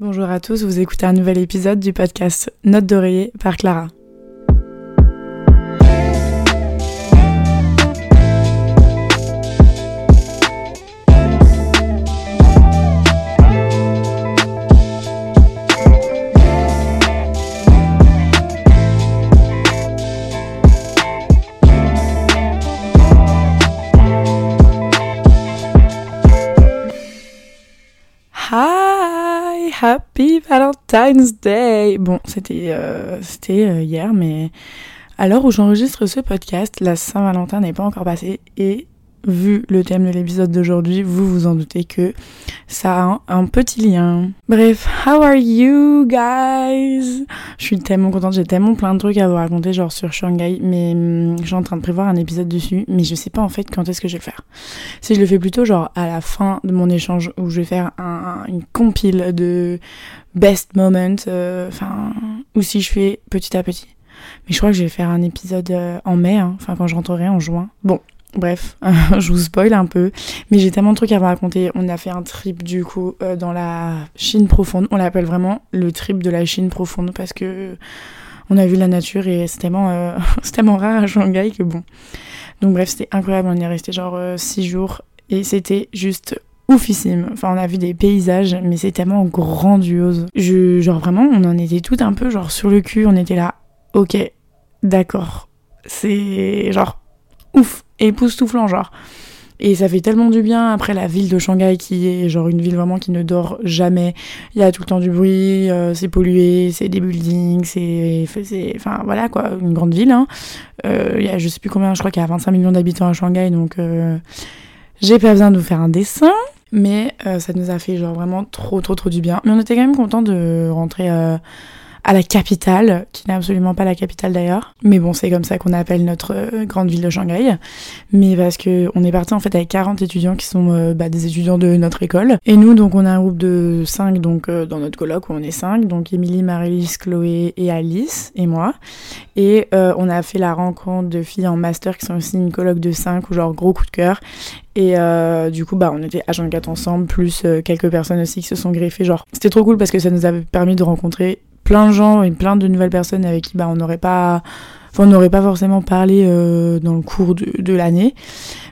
Bonjour à tous, vous écoutez un nouvel épisode du podcast Note d'oreiller par Clara. Valentine's Day. Bon, c'était euh, euh, hier, mais à l'heure où j'enregistre ce podcast, la Saint-Valentin n'est pas encore passée et vu le thème de l'épisode d'aujourd'hui, vous vous en doutez que ça a un, petit lien. Bref, how are you guys? Je suis tellement contente, j'ai tellement plein de trucs à vous raconter genre sur Shanghai, mais hum, je suis en train de prévoir un épisode dessus, mais je sais pas en fait quand est-ce que je vais le faire. Si je le fais plutôt genre à la fin de mon échange où je vais faire un, une compile de best moments, euh, enfin, ou si je fais petit à petit. Mais je crois que je vais faire un épisode euh, en mai, hein, enfin quand je rentrerai en juin. Bon, Bref, je vous spoil un peu, mais j'ai tellement de trucs à vous raconter. On a fait un trip du coup euh, dans la Chine profonde. On l'appelle vraiment le trip de la Chine profonde parce que on a vu la nature et c'est tellement, euh, tellement rare à Shanghai que bon. Donc bref, c'était incroyable. On y est resté genre 6 jours et c'était juste oufissime. Enfin, on a vu des paysages, mais c'est tellement grandiose. Je, genre vraiment, on en était tout un peu genre sur le cul. On était là, ok, d'accord. C'est genre ouf époustouflant, genre. Et ça fait tellement du bien après la ville de Shanghai qui est genre une ville vraiment qui ne dort jamais. Il y a tout le temps du bruit, euh, c'est pollué, c'est des buildings, c'est, enfin voilà quoi, une grande ville. Hein. Euh, il y a je sais plus combien, je crois qu'il y a 25 millions d'habitants à Shanghai, donc euh, j'ai pas besoin de vous faire un dessin. Mais ça nous a fait genre vraiment trop trop trop du bien. Mais on était quand même content de rentrer à la capitale, qui n'est absolument pas la capitale d'ailleurs. Mais bon, c'est comme ça qu'on appelle notre euh, grande ville de Shanghai. Mais parce que on est parti en fait avec 40 étudiants qui sont euh, bah, des étudiants de notre école. Et nous, donc, on a un groupe de 5 donc euh, dans notre colloque où on est 5. Donc, Émilie, Marie-Lise, Chloé et Alice et moi. Et on a fait la rencontre de filles en master qui sont aussi une colloque de 5 ou genre gros coup de cœur. Et du coup, bah, on était à 24 ensemble, plus quelques personnes aussi qui se sont greffées. Genre, c'était trop cool parce que ça nous avait permis de rencontrer plein de gens et plein de nouvelles personnes avec qui bah, on n'aurait pas, on n'aurait pas forcément parlé euh, dans le cours de, de l'année.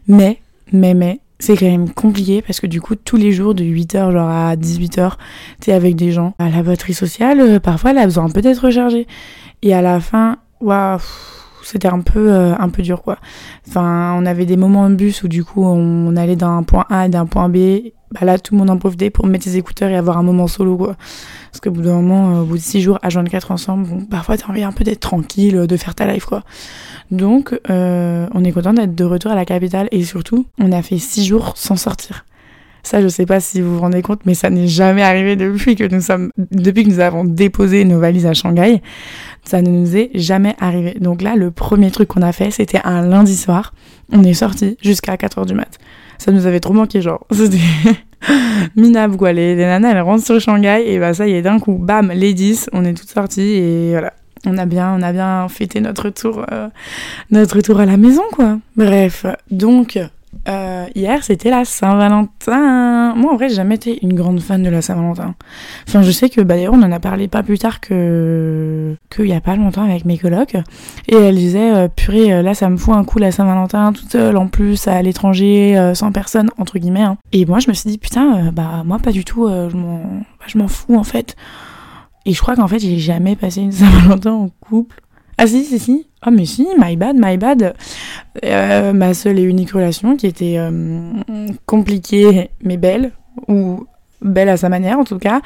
Mais, mais, mais, c'est quand même compliqué parce que du coup, tous les jours de 8h genre à 18h, t'es avec des gens. La batterie sociale, euh, parfois, elle a besoin peut-être recharger. Et à la fin, waouh c'était un peu euh, un peu dur quoi. Enfin, on avait des moments de bus où du coup on, allait d'un point A et d'un point B. Bah là, tout le monde en profitait pour mettre ses écouteurs et avoir un moment solo quoi. Parce qu'au bout d'un moment, euh, au bout de six jours à 24 ensemble, bon, parfois t'as envie un peu d'être tranquille, de faire ta life quoi. Donc, euh, on est content d'être de retour à la capitale et surtout, on a fait six jours sans sortir. Ça, je sais pas si vous vous rendez compte, mais ça n'est jamais arrivé depuis que nous sommes, depuis que nous avons déposé nos valises à Shanghai. Ça ne nous est jamais arrivé. Donc là, le premier truc qu'on a fait, c'était un lundi soir. On est sorti jusqu'à 4h du mat. Ça nous avait trop manqué, genre. C'était minable, quoi. Les, les nanas, elles rentrent sur Shanghai, et bah ça y est, d'un coup, bam, les 10, on est toutes sorties, et voilà. On a bien, on a bien fêté notre retour, euh, notre retour à la maison, quoi. Bref, donc, euh, hier, c'était la Saint-Valentin. Moi, en vrai, j'ai jamais été une grande fan de la Saint-Valentin. Enfin, je sais que, bah, d'ailleurs, on en a parlé pas plus tard que, qu'il y a pas longtemps avec mes colocs. Et elle disait, euh, purée, euh, là, ça me fout un coup la Saint-Valentin, toute seule, en plus, à l'étranger, sans personne, entre guillemets. Hein. Et moi, je me suis dit, putain, bah, moi, pas du tout, je m'en, fous, en fait. Et je crois qu'en fait, j'ai jamais passé une Saint-Valentin en couple. Ah si, si, si. Ah mais si, my bad, my bad. Euh, ma seule et unique relation qui était euh, compliquée mais belle, ou belle à sa manière en tout cas.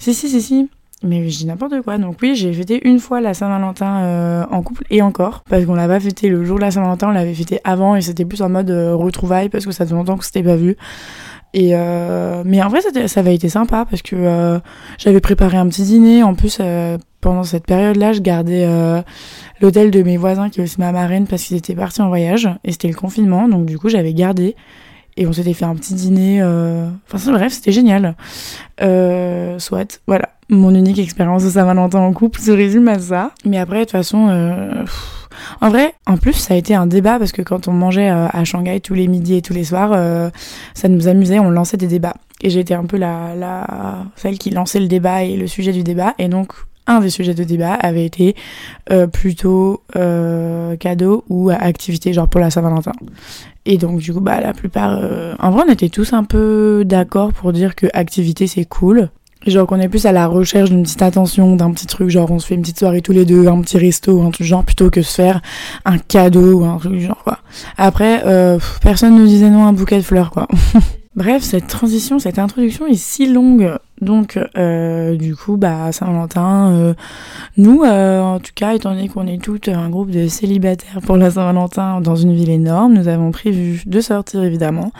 Si, si, si, si. Mais dis n'importe quoi. Donc oui, j'ai fêté une fois la Saint-Valentin euh, en couple et encore. Parce qu'on l'a pas fêté le jour de la Saint-Valentin, on l'avait fêté avant et c'était plus en mode retrouvailles parce que ça fait longtemps que c'était pas vu. Et mais en vrai, ça avait été sympa parce que j'avais préparé un petit dîner. En plus, pendant cette période-là, je gardais euh, l'hôtel de mes voisins qui est aussi ma marraine parce qu'ils étaient partis en voyage et c'était le confinement, donc du coup j'avais gardé et on s'était fait un petit dîner. Euh... Enfin bref, c'était génial. Euh, soit, voilà, mon unique expérience de Saint-Valentin en couple se résume à ça. Mais après, de toute façon, euh, En vrai, en plus, ça a été un débat parce que quand on mangeait euh, à Shanghai tous les midis et tous les soirs, ça nous amusait, on lançait des débats. Et j'étais un peu la, la, celle qui lançait le débat et le sujet du débat. Et donc, un des sujets de débat avait été euh, plutôt euh, cadeau ou activité, genre pour la Saint-Valentin. Et donc, du coup, bah, la plupart. euh, en vrai, on était tous un peu d'accord pour dire que activité c'est cool. Genre qu'on est plus à la recherche d'une petite attention, d'un petit truc, genre on se fait une petite soirée tous les deux, un petit resto, un truc genre, plutôt que se faire un cadeau ou un truc genre, quoi. Après, personne ne disait non à un bouquet de fleurs, quoi. Bref, cette transition, cette introduction est si longue. Donc, euh, du coup, bah, Saint-Valentin, euh, nous, euh, en tout cas, étant donné qu'on est toutes un groupe de célibataires pour la Saint-Valentin dans une ville énorme, nous avons prévu de sortir évidemment.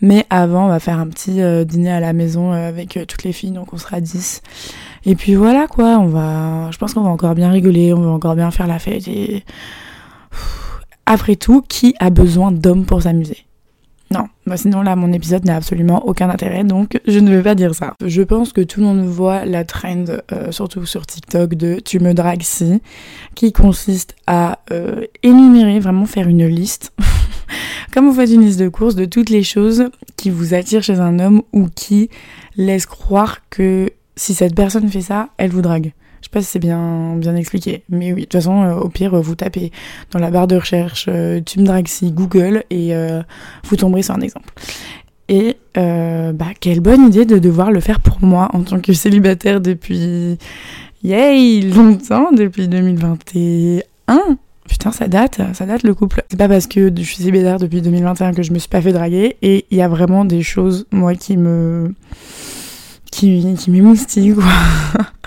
Mais avant, on va faire un petit dîner à la maison avec toutes les filles, donc on sera 10. Et puis voilà quoi, on va. Je pense qu'on va encore bien rigoler, on va encore bien faire la fête et. Après tout, qui a besoin d'hommes pour s'amuser? Non, bah sinon là mon épisode n'a absolument aucun intérêt donc je ne vais pas dire ça. Je pense que tout le monde voit la trend, euh, surtout sur TikTok, de tu me dragues si, qui consiste à euh, énumérer, vraiment faire une liste, comme vous faites une liste de courses, de toutes les choses qui vous attirent chez un homme ou qui laissent croire que si cette personne fait ça, elle vous drague. Je sais pas si c'est bien, bien expliqué, mais oui, de toute façon, euh, au pire, vous tapez dans la barre de recherche euh, tu me dragues si Google et euh, vous tomberez sur un exemple. Et euh, bah, quelle bonne idée de devoir le faire pour moi en tant que célibataire depuis, yay, longtemps, depuis 2021. Putain, ça date, ça date le couple. C'est pas parce que je suis célibataire depuis 2021 que je me suis pas fait draguer. Et il y a vraiment des choses, moi, qui me. qui, qui m'émoustillent, quoi.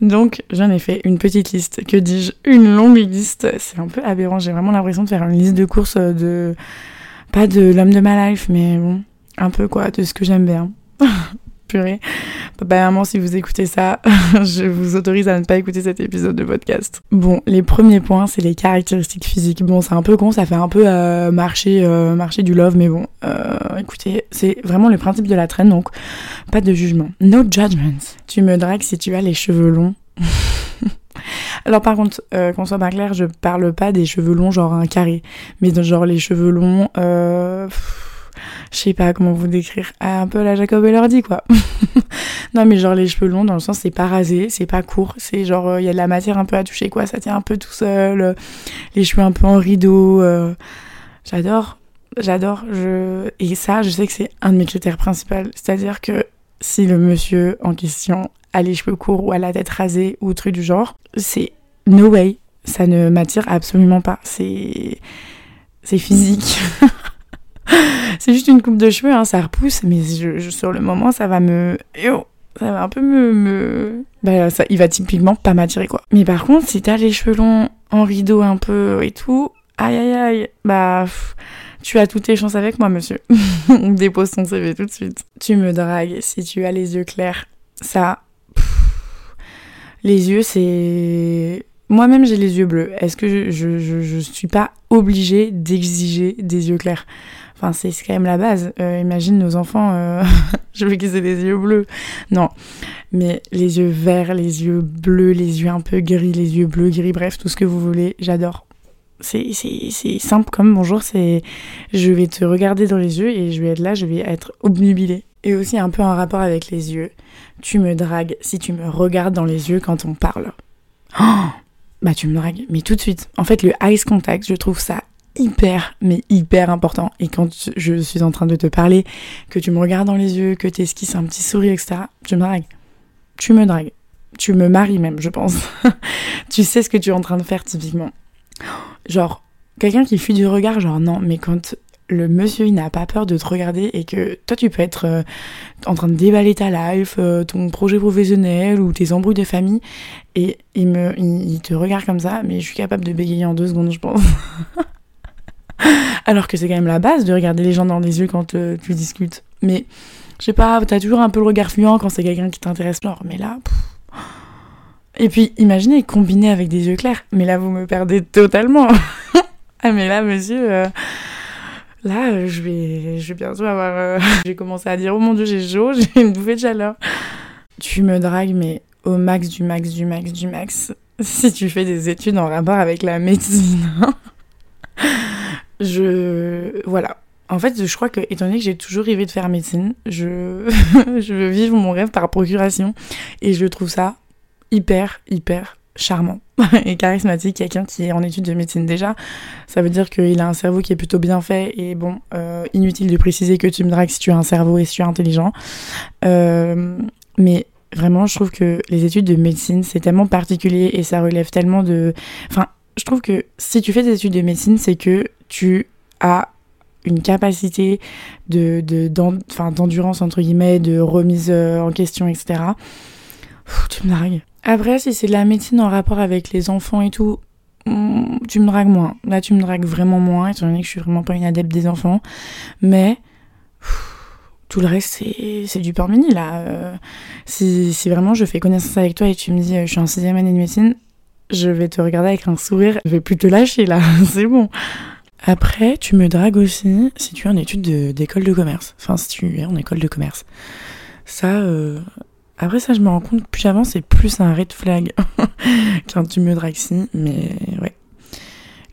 Donc, j'en ai fait une petite liste. Que dis-je? Une longue liste. C'est un peu aberrant. J'ai vraiment l'impression de faire une liste de courses de. Pas de l'homme de ma life, mais bon. Un peu, quoi, de ce que j'aime bien. Purée. Papa et maman, si vous écoutez ça, je vous autorise à ne pas écouter cet épisode de podcast. Bon, les premiers points, c'est les caractéristiques physiques. Bon, c'est un peu con, ça fait un peu euh, marcher, euh, marcher du love, mais bon, euh, écoutez, c'est vraiment le principe de la traîne, donc pas de jugement. No judgments. Tu me dragues si tu as les cheveux longs. Alors par contre, euh, qu'on soit bien clair, je parle pas des cheveux longs genre un carré, mais genre les cheveux longs, je sais pas comment vous décrire, un peu la Jacob Elordi quoi. non mais genre les cheveux longs dans le sens c'est pas rasé, c'est pas court, c'est genre il y a de la matière un peu à toucher quoi, ça tient un peu tout seul, euh, les cheveux un peu en rideau, euh, j'adore, j'adore, et ça je sais que c'est un de mes critères principaux, c'est-à-dire que si le monsieur en question a les cheveux courts ou a la tête rasée ou truc du genre, c'est no way. Ça ne m'attire absolument pas. C'est. C'est physique. c'est juste une coupe de cheveux, hein, ça repousse, mais sur le moment, ça va me. Yo, ça va un peu me. Bah, ça, il va typiquement pas m'attirer, quoi. Mais par contre, si t'as les cheveux longs en rideau un peu et tout, aïe aïe aïe, bah. tu as toutes tes chances avec moi, monsieur. Dépose ton CV tout de suite. Tu me dragues si tu as les yeux clairs. Ça, les yeux, c'est. Moi-même, j'ai les yeux bleus. Est-ce que je, je, suis pas obligée d'exiger des yeux clairs? Enfin, c'est quand même la base. Euh, imagine nos enfants, euh, je veux qu'ils aient des yeux bleus. Non. Mais les yeux verts, les yeux bleus, les yeux un peu gris, les yeux bleus, gris, bref, tout ce que vous voulez, j'adore. C'est simple comme bonjour, c'est je vais te regarder dans les yeux et je vais être là, je vais être obnubilée. Et aussi un peu en rapport avec les yeux. Tu me dragues si tu me regardes dans les yeux quand on parle. Oh bah tu me dragues, mais tout de suite. En fait, le eyes contact, je trouve ça hyper, mais hyper important. Et quand je suis en train de te parler, que tu me regardes dans les yeux, que tu esquisses un petit sourire, etc., tu me dragues. Tu me dragues. Tu me maries même, je pense. tu sais ce que tu es en train de faire typiquement. Genre, quelqu'un qui fuit du regard, genre non, mais quand le monsieur il n'a pas peur de te regarder et que toi tu peux être euh, en train de déballer ta life, euh, ton projet professionnel ou tes embrouilles de famille et il me te regarde comme ça, mais je suis capable de bégayer en deux secondes, je pense. Alors que c'est quand même la base de regarder les gens dans les yeux quand euh, tu discutes. Mais je sais pas, t'as toujours un peu le regard fuyant quand c'est quelqu'un qui t'intéresse. Mais là. Et puis, imaginez combiner avec des yeux clairs. Mais là, vous me perdez totalement. ah, mais là, monsieur. Là, je vais, je vais bientôt avoir. euh, je vais commencer à dire Oh mon dieu, j'ai chaud, j'ai une bouffée de chaleur. Tu me dragues, mais au max du max du max du max. si tu fais des études en rapport avec la médecine. je. Voilà. En fait, je crois que, étant donné que j'ai toujours rêvé de faire médecine, je... je veux vivre mon rêve par procuration. Et je trouve ça hyper, hyper charmant et charismatique, quelqu'un qui est en études de médecine déjà. Ça veut dire qu'il a un cerveau qui est plutôt bien fait et bon, euh, inutile de préciser que tu me dragues si tu as un cerveau et si tu es intelligent. Euh, mais vraiment, je trouve que les études de médecine, c'est tellement particulier et ça relève tellement de... Enfin, je trouve que si tu fais des études de médecine, c'est que tu as une capacité de, d'endurance, entre guillemets, de remise euh, en question, etc. tu me dragues. Après, si c'est de la médecine en rapport avec les enfants et tout, hmm, tu me dragues moins. Là, tu me dragues vraiment moins, étant donné que je suis vraiment pas une adepte des enfants. Mais tout le reste, c'est du pain mini, là. Euh, si, si, vraiment je fais connaissance avec toi et tu me dis euh, je suis en sixième année de médecine, je vais te regarder avec un sourire. Je vais plus te lâcher, là. c'est bon. Après, tu me dragues aussi si tu es en étude d'école de, commerce. Enfin, si tu es en école de commerce. Ça, euh... après ça, je me rends compte que plus j'avance, c'est plus un red flag quand tu me dragues si. Mais ouais.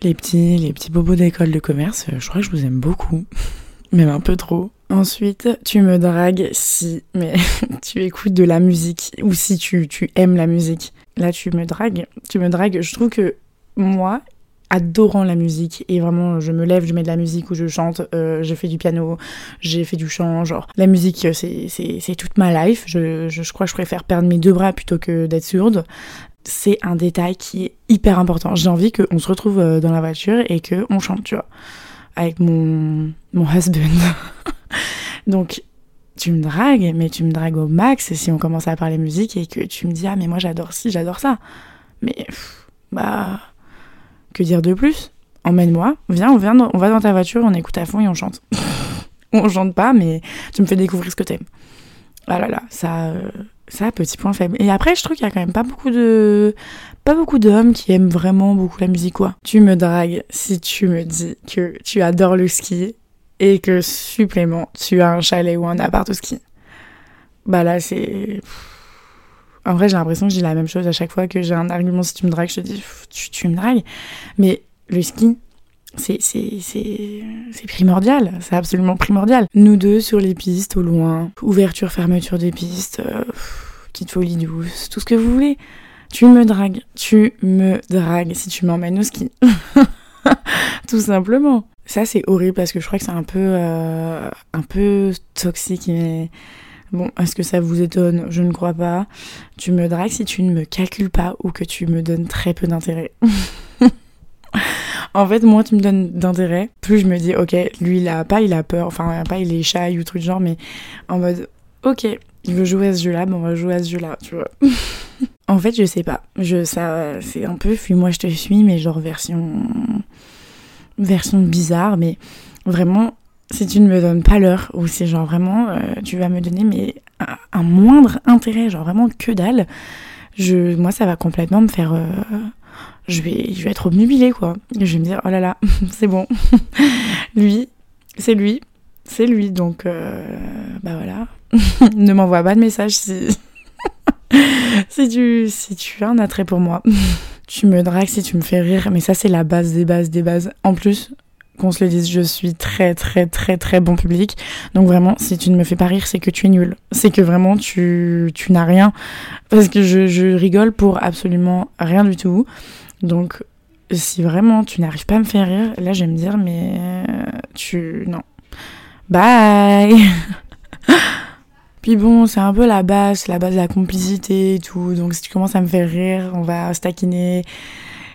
Les petits, les petits bobos d'école de commerce, je crois que je vous aime beaucoup. Même un peu trop. Ensuite, tu me dragues si mais tu écoutes de la musique ou si tu, tu aimes la musique. Là, tu me dragues. Tu me dragues. Je trouve que moi, adorant la musique et vraiment je me lève, je mets de la musique ou je chante, euh, je fais du piano, j'ai fait du chant, genre la musique c'est toute ma life, je, je, je, crois que je préfère perdre mes deux bras plutôt que d'être sourde. C'est un détail qui est hyper important. J'ai envie qu'on se retrouve euh, dans la voiture et qu'on chante, tu vois, avec mon, mon husband. Donc tu me dragues, mais tu me dragues au max si on commence à parler musique et que tu me dis ah mais moi j'adore ci, j'adore ça. Mais bah que dire de plus? Emmène-moi, viens, on, vient, on va dans ta voiture, on écoute à fond et on chante. on chante pas, mais tu me fais découvrir ce que t'aimes. Ah là là, ça, euh, ça, petit point faible. Et après, je trouve qu'il y a quand même pas beaucoup de, pas beaucoup d'hommes qui aiment vraiment beaucoup la musique, quoi. Tu me dragues si tu me dis que tu adores le ski et que supplément, tu as un chalet ou un appart au ski. Bah là, c'est. En vrai, j'ai l'impression que j'ai la même chose à chaque fois que j'ai un argument. Si tu me dragues, je te dis, tu, tu me dragues. Mais le ski, c'est primordial, c'est absolument primordial. Nous deux sur les pistes, au loin, ouverture, fermeture des pistes, euh, petite folie douce, tout ce que vous voulez. Tu me dragues, tu me dragues si tu m'emmènes au ski. tout simplement. Ça c'est horrible parce que je crois que c'est un peu euh, un peu toxique mais Bon, est-ce que ça vous étonne? Je ne crois pas. Tu me dragues si tu ne me calcules pas ou que tu me donnes très peu d'intérêt. en fait, moins tu me donnes d'intérêt, plus je me dis, ok, lui il a pas, il a peur, enfin pas il est shy ou truc genre, mais en mode, ok, il veut jouer à ce jeu-là, bon on va jouer à ce jeu-là, tu vois. en fait, je sais pas. Je, ça, c'est un peu fuis-moi, je te suis, mais genre version, version bizarre, mais vraiment, si tu ne me donnes pas l'heure, ou si genre vraiment euh, tu vas me donner mais un, moindre intérêt, genre vraiment que dalle, je, moi ça va complètement me faire... Euh, je, vais, je vais être obnubilée quoi. je vais me dire, oh là là, c'est bon. lui, c'est lui, c'est lui, donc euh, bah voilà. ne m'envoie pas de message si... si, tu, si tu as un attrait pour moi. tu me dragues si tu me fais rire, mais ça c'est la base des bases des bases. En plus, qu'on se le dise, je suis très très très très bon public. Donc vraiment, si tu ne me fais pas rire, c'est que tu es nul. C'est que vraiment tu, tu n'as rien. Parce que je, je rigole pour absolument rien du tout. Donc si vraiment tu n'arrives pas à me faire rire, là je vais me dire, mais tu... Non. Bye Puis bon, c'est un peu la base, la base de la complicité et tout. Donc si tu commences à me faire rire, on va se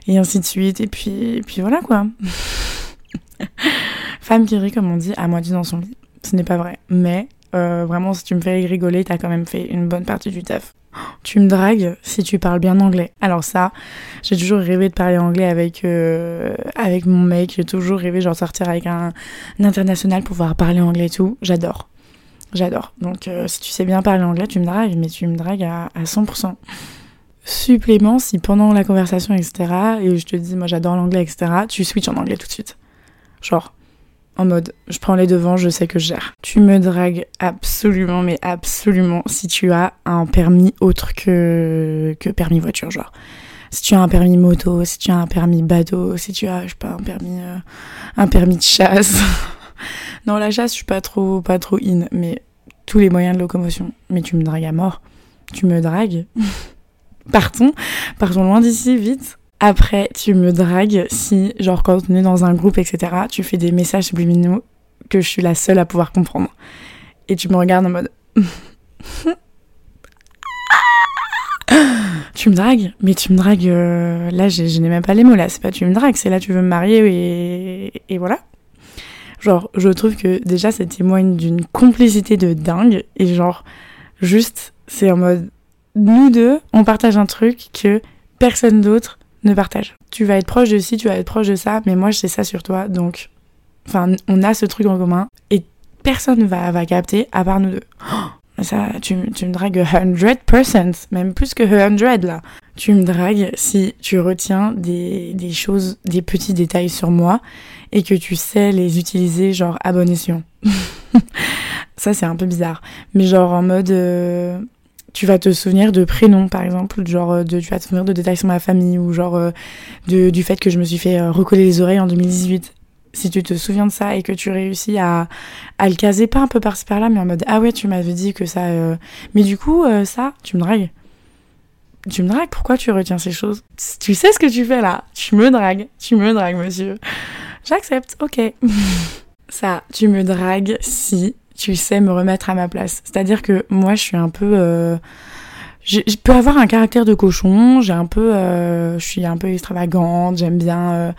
et ainsi de suite. Et puis, et puis voilà quoi. Femme qui rit, comme on dit, à moitié dans son lit. Ce n'est pas vrai. Mais euh, vraiment, si tu me fais rigoler, t'as quand même fait une bonne partie du taf. Tu me dragues si tu parles bien anglais. Alors ça, j'ai toujours rêvé de parler anglais avec euh, avec mon mec. J'ai toujours rêvé genre sortir avec un, international pour pouvoir parler anglais et tout. J'adore. J'adore. Donc euh, si tu sais bien parler anglais, tu me dragues, mais tu me dragues à, à 100%. Supplément, si pendant la conversation, etc., et je te dis, moi j'adore l'anglais, etc., tu switches en anglais tout de suite. Genre, en mode, je prends les devants, je sais que je gère. Tu me dragues absolument, mais absolument, si tu as un permis autre que, que permis voiture, genre. si tu as un permis moto, si tu as un permis bateau, si tu as, je sais pas, un permis, euh, un permis de chasse. non, la chasse, je suis pas trop, pas trop in, mais tous les moyens de locomotion. Mais tu me dragues à mort. Tu me dragues. partons, partons loin d'ici, vite. Après, tu me dragues si, genre, quand on est dans un groupe, etc., tu fais des messages subliminaux que je suis la seule à pouvoir comprendre. Et tu me regardes en mode. tu me dragues, mais tu me dragues. Euh, là, je, n'ai même pas les mots là. C'est pas tu me dragues, c'est là tu veux me marier et, et voilà. Genre, je trouve que déjà ça témoigne d'une complicité de dingue et genre, juste, c'est en mode nous deux, on partage un truc que personne d'autre ne partage. Tu vas être proche de ci, tu vas être proche de ça, mais moi je sais ça sur toi, donc, enfin, on a ce truc en commun et personne va va capter à part nous deux. Oh, ça, tu, me dragues 100%, même plus que 100 là. Tu me dragues si tu retiens des, des choses, des petits détails sur moi et que tu sais les utiliser genre à bon escient. ça, c'est un peu bizarre. Mais genre en mode. Euh, tu vas te souvenir de prénoms par exemple genre euh, de tu vas te souvenir de détails sur ma famille ou genre euh, de, du fait que je me suis fait recoller les oreilles en 2018 si tu te souviens de ça et que tu réussis à, à le caser, pas un peu par-ci par-là, mais en mode Ah ouais, tu m'avais dit que ça. Euh, mais du coup, euh, ça, tu me dragues. Tu me dragues, pourquoi tu retiens ces choses? Tu sais ce que tu fais là Tu me dragues, tu me dragues, monsieur. J'accepte, ok. ça, tu me dragues si tu sais me remettre à ma place. C'est-à-dire que moi, je suis un peu. Euh, je, peux avoir un caractère de cochon, j'ai un peu. je suis un peu extravagante, j'aime bien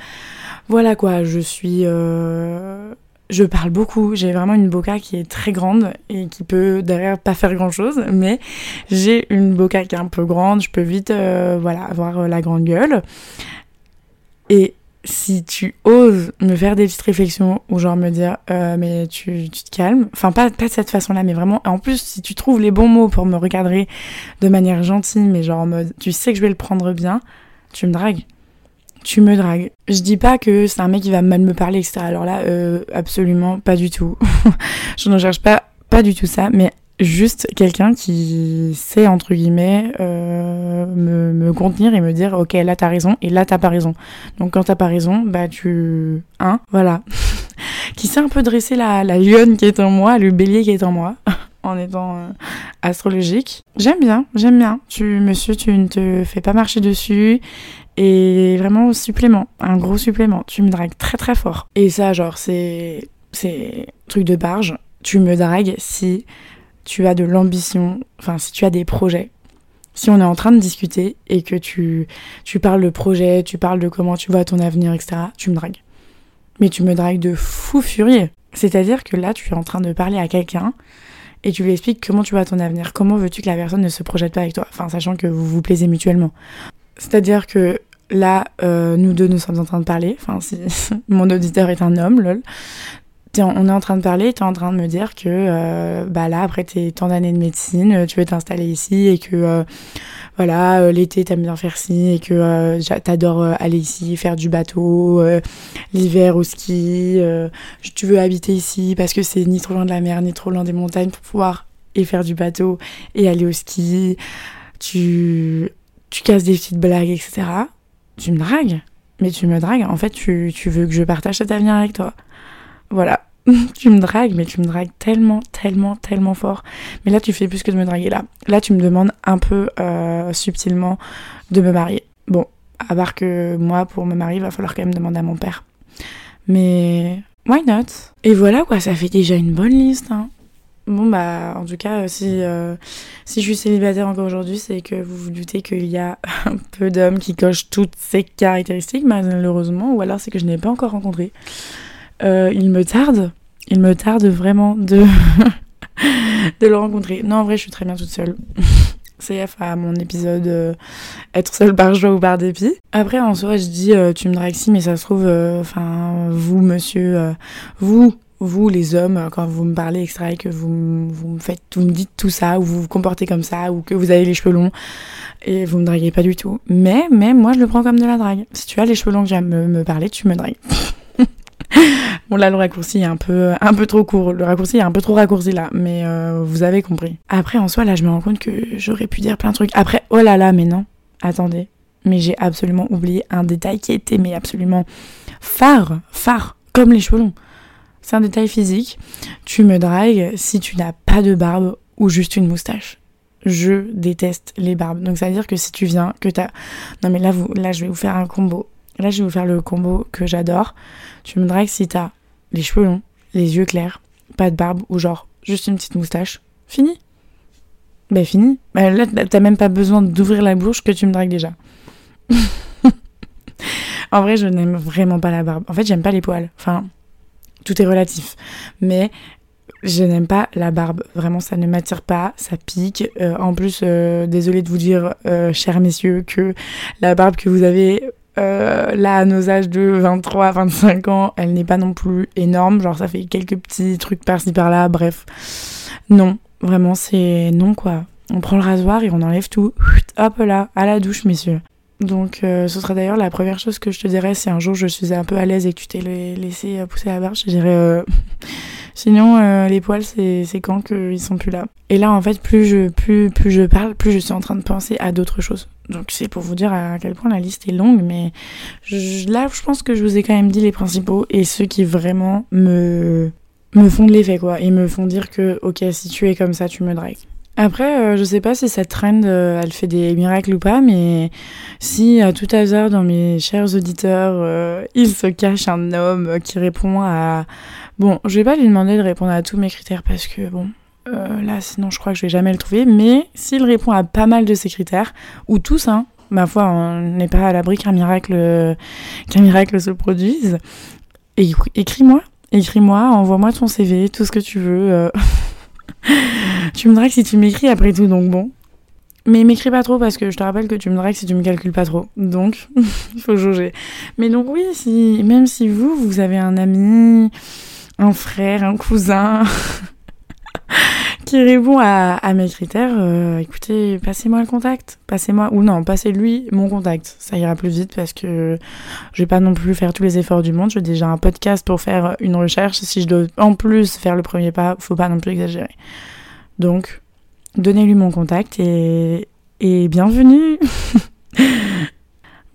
voilà quoi, je suis. Euh, je parle beaucoup, j'ai vraiment une boca qui est très grande et qui peut derrière pas faire grand chose, mais j'ai une boca qui est un peu grande, je peux vite euh, voilà, avoir euh, la grande gueule. Et si tu oses me faire des petites réflexions ou genre me dire mais tu, tu, te calmes, enfin pas, pas de cette façon-là, mais vraiment, en plus si tu trouves les bons mots pour me regarder de manière gentille, mais genre en mode tu sais que je vais le prendre bien, tu me dragues tu me dragues. Je dis pas que c'est un mec qui va mal me parler, etc. Alors là, euh, absolument pas du tout. je ne cherche pas, pas du tout ça, mais juste quelqu'un qui sait, entre guillemets, euh, me, me, contenir et me dire, ok, là t'as raison, et là t'as pas raison. Donc quand t'as pas raison, bah tu... Hein Voilà. qui sait un peu dresser la, la lionne qui est en moi, le bélier qui est en moi. en étant euh, astrologique. J'aime bien, j'aime bien. Tu, monsieur, tu ne te fais pas marcher dessus. Et vraiment, supplément, un gros supplément. Tu me dragues très très fort. Et ça, genre, c'est. C'est truc de barge. Tu me dragues si tu as de l'ambition, enfin, si tu as des projets. Si on est en train de discuter et que tu, tu parles de projet, tu parles de comment tu vois ton avenir, etc., tu me dragues. Mais tu me dragues de fou furieux. C'est-à-dire que là, tu es en train de parler à quelqu'un et tu lui expliques comment tu vois ton avenir, comment veux-tu que la personne ne se projette pas avec toi, enfin sachant que vous vous plaisez mutuellement. C'est-à-dire que là, euh, nous deux, nous sommes en train de parler. Enfin, si mon auditeur est un homme, lol. On est en train de parler, tu es en train de me dire que euh, bah là, après tes tant d'années de médecine, euh, tu veux t'installer ici et que voilà, l'été t'aimes bien faire ci et que t'adores aller ici, faire du bateau, l'hiver au ski, tu veux habiter ici parce que c'est ni trop loin de la mer, ni trop loin des montagnes pour pouvoir et faire du bateau et aller au ski. Tu tu casses des petites blagues, etc. Tu me dragues. Mais tu me dragues. En fait, tu, tu veux que je partage cet avenir avec toi. Voilà. tu me dragues, mais tu me dragues tellement, tellement, tellement fort. Mais là, tu fais plus que de me draguer. Là, là tu me demandes un peu euh, subtilement de me marier. Bon, à part que moi, pour me marier, il va falloir quand même demander à mon père. Mais why not? Et voilà quoi, ça fait déjà une bonne liste. Hein. Bon bah en tout cas euh, si euh, si je suis célibataire encore aujourd'hui c'est que vous vous doutez qu'il y a un peu d'hommes qui cochent toutes ces caractéristiques malheureusement ou alors c'est que je n'ai pas encore rencontré. Euh, il me tarde, il me tarde vraiment de de le rencontrer. Non en vrai je suis très bien toute seule. CF à mon épisode être seule par joie ou par dépit. Après en soi je dis tu me dragues si mais ça se trouve enfin vous monsieur vous vous les hommes quand vous me parlez etc et que vous, vous me faites vous me dites tout ça ou vous vous comportez comme ça ou que vous avez les cheveux longs et vous me draguez pas du tout mais mais moi je le prends comme de la drague si tu as les cheveux longs que j'aime me, me parler tu me dragues bon là le raccourci est un peu un peu trop court le raccourci est un peu trop raccourci là mais euh, vous avez compris après en soi là je me rends compte que j'aurais pu dire plein de trucs après oh là là mais non attendez mais j'ai absolument oublié un détail qui était mais absolument phare, phare, comme les cheveux longs. C'est un détail physique. Tu me dragues si tu n'as pas de barbe ou juste une moustache. Je déteste les barbes. Donc ça veut dire que si tu viens, que t'as... Non mais là, vous, là je vais vous faire un combo. Là je vais vous faire le combo que j'adore. Tu me dragues si t'as les cheveux longs, les yeux clairs, pas de barbe ou genre juste une petite moustache. Fini. Ben fini. Ben là t'as même pas besoin d'ouvrir la bouche que tu me dragues déjà. en vrai je n'aime vraiment pas la barbe. En fait j'aime pas les poils. Enfin tout est relatif. Mais je n'aime pas la barbe. Vraiment, ça ne m'attire pas, ça pique. Euh, en plus, euh, désolé de vous dire, euh, chers messieurs, que la barbe que vous avez là à nos âges de 23, 25 ans, elle n'est pas non plus énorme. Genre, ça fait quelques petits trucs par-ci par-là. Bref, non, vraiment, c'est non quoi. On prend le rasoir et on enlève tout. Hop là, à la douche, messieurs. Donc, ce sera d'ailleurs la première chose que je te dirais si un jour je suis un peu à l'aise et que tu t'es laissé pousser la barbe. Je dirais Sinon, euh, les poils, c'est quand qu'ils sont plus là. Et là, en fait, plus je, plus, plus je parle, plus je suis en train de penser à d'autres choses. Donc c'est pour vous dire à quel point la liste est longue, mais là, je pense que je vous ai quand même dit les principaux et ceux qui vraiment me, me font de l'effet, quoi. Et me font dire que, ok, si tu es comme ça, tu me dragues. Après, euh, je sais pas si cette trend, euh, elle fait des miracles ou pas, mais si à tout hasard dans mes chers auditeurs, euh, il se cache un homme qui répond à... Bon, je vais pas lui demander de répondre à tous mes critères parce que, bon, là, sinon je crois que je vais jamais le trouver, mais s'il répond à pas mal de ces critères, ou tous, hein, ma foi, on n'est pas à l'abri qu'un miracle, qu'un miracle se produise, écris-moi, écris-moi, envoie-moi ton CV, tout ce que tu veux. tu me dragues si tu m'écris après tout, donc bon. Mais m'écris pas trop parce que je te rappelle que tu me dragues si tu me calcules pas trop. Donc, il faut jauger. Mais donc oui, si, même si vous, vous avez un ami, un frère, un cousin qui répond à, mes critères, euh, écoutez, passez-moi le contact. Passez-moi, ou non, passez-lui mon contact. Ça ira plus vite parce que je vais pas non plus faire tous les efforts du monde. J'ai déjà un podcast pour faire une recherche. Si je dois en plus faire le premier pas, faut pas non plus exagérer. Donc, donnez-lui mon contact et, et bienvenue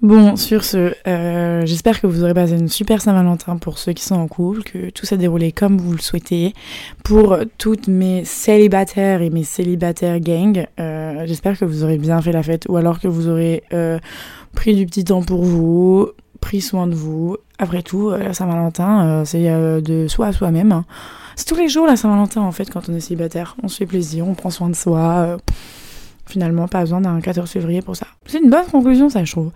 Bon, sur ce, euh, j'espère que vous aurez passé une super Saint-Valentin pour ceux qui sont en couple, que tout s'est déroulé comme vous le souhaitez. Pour toutes mes célibataires et mes célibataires gang, euh, j'espère que vous aurez bien fait la fête ou alors que vous aurez euh, pris du petit temps pour vous, pris soin de vous. Après tout, la Saint-Valentin, c'est de soi à soi-même. Hein. C'est tous les jours la Saint-Valentin en fait quand on est célibataire. On se fait plaisir, on prend soin de soi. finalement, pas besoin d'un 14 février pour ça. C'est une bonne conclusion, ça, je trouve.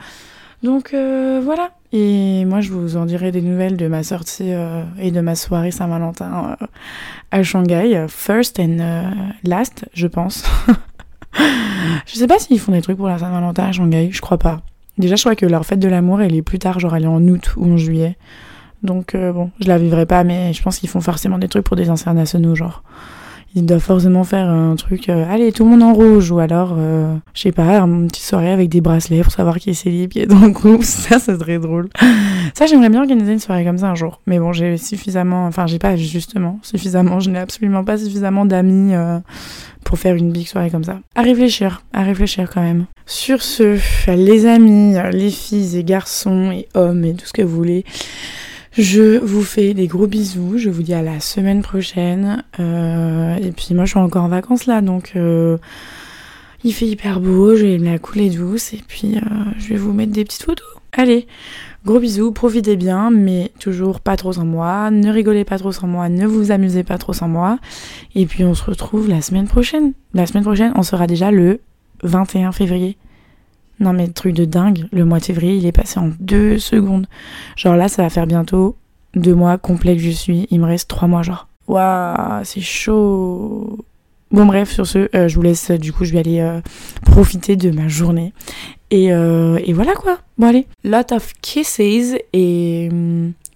Donc euh, voilà. Et moi, je vous en dirai des nouvelles de ma sortie euh, et de ma soirée Saint-Valentin euh, à Shanghai. First and last, je pense. je sais pas s'ils font des trucs pour la Saint-Valentin à Shanghai, je crois pas. Déjà, je crois que leur fête de l'amour, elle est plus tard, genre elle est en août ou en juillet. Donc bon, je la vivrai pas, mais je pense qu'ils font forcément des trucs pour des internationaux, genre il doit forcément faire un truc, euh, allez, tout le monde en rouge, ou alors, euh, je sais pas, une petite soirée avec des bracelets pour savoir qui est célib, qui est dans le groupe, ça, ça serait drôle. Ça, j'aimerais bien organiser une soirée comme ça un jour. Mais bon, j'ai suffisamment, enfin, j'ai pas justement suffisamment, je n'ai absolument pas suffisamment d'amis euh, pour faire une big soirée comme ça. À réfléchir, à réfléchir quand même. Sur ce, les amis, les filles et garçons et hommes et tout ce que vous voulez, je vous fais des gros bisous, je vous dis à la semaine prochaine. Euh, et puis moi je suis encore en vacances là, donc euh, il fait hyper beau, je vais me la couler douce et puis euh, je vais vous mettre des petites photos. Allez, gros bisous, profitez bien, mais toujours pas trop sans moi, ne rigolez pas trop sans moi, ne vous amusez pas trop sans moi. Et puis on se retrouve la semaine prochaine. La semaine prochaine, on sera déjà le 21 février. Non mais truc de dingue, le mois de février il est passé en deux secondes. Genre là ça va faire bientôt deux mois complets que je suis, il me reste trois mois genre. Waouh, c'est chaud. Bon bref, sur ce, euh, je vous laisse, du coup je vais aller euh, profiter de ma journée. Et, euh, et, voilà quoi. Bon allez, lot of kisses et,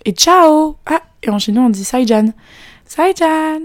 et ciao Ah, et en chinois on dit Saijan. Saijan